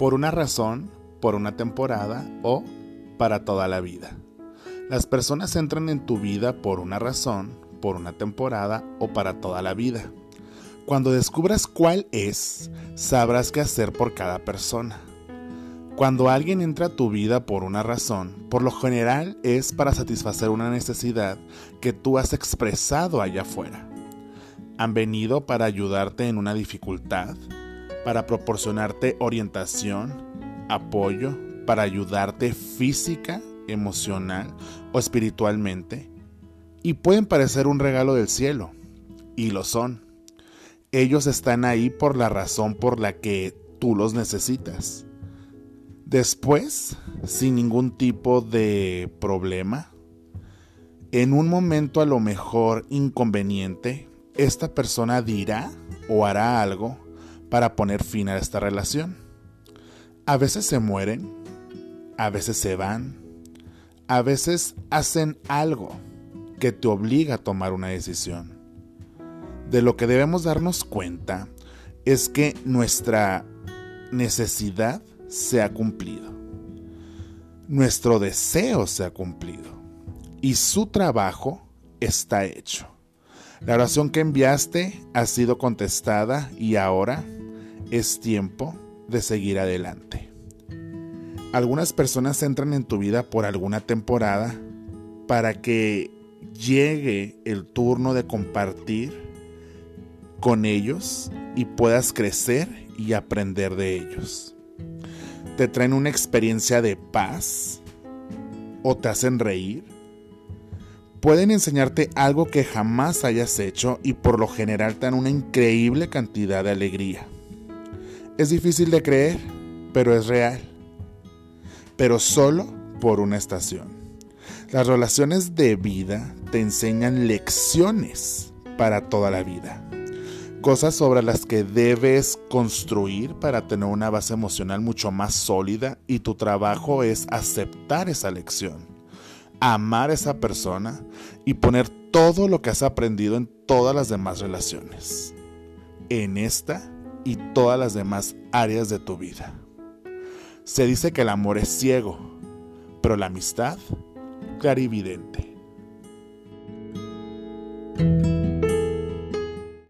por una razón, por una temporada o para toda la vida. Las personas entran en tu vida por una razón, por una temporada o para toda la vida. Cuando descubras cuál es, sabrás qué hacer por cada persona. Cuando alguien entra a tu vida por una razón, por lo general es para satisfacer una necesidad que tú has expresado allá afuera. Han venido para ayudarte en una dificultad, para proporcionarte orientación, apoyo, para ayudarte física, emocional o espiritualmente. Y pueden parecer un regalo del cielo, y lo son. Ellos están ahí por la razón por la que tú los necesitas. Después, sin ningún tipo de problema, en un momento a lo mejor inconveniente, esta persona dirá o hará algo para poner fin a esta relación. A veces se mueren, a veces se van, a veces hacen algo que te obliga a tomar una decisión. De lo que debemos darnos cuenta es que nuestra necesidad se ha cumplido. Nuestro deseo se ha cumplido. Y su trabajo está hecho. La oración que enviaste ha sido contestada y ahora es tiempo de seguir adelante. Algunas personas entran en tu vida por alguna temporada para que llegue el turno de compartir con ellos y puedas crecer y aprender de ellos te traen una experiencia de paz o te hacen reír. Pueden enseñarte algo que jamás hayas hecho y por lo general te dan una increíble cantidad de alegría. Es difícil de creer, pero es real. Pero solo por una estación. Las relaciones de vida te enseñan lecciones para toda la vida cosas sobre las que debes construir para tener una base emocional mucho más sólida y tu trabajo es aceptar esa lección, amar a esa persona y poner todo lo que has aprendido en todas las demás relaciones, en esta y todas las demás áreas de tu vida. Se dice que el amor es ciego, pero la amistad clarividente.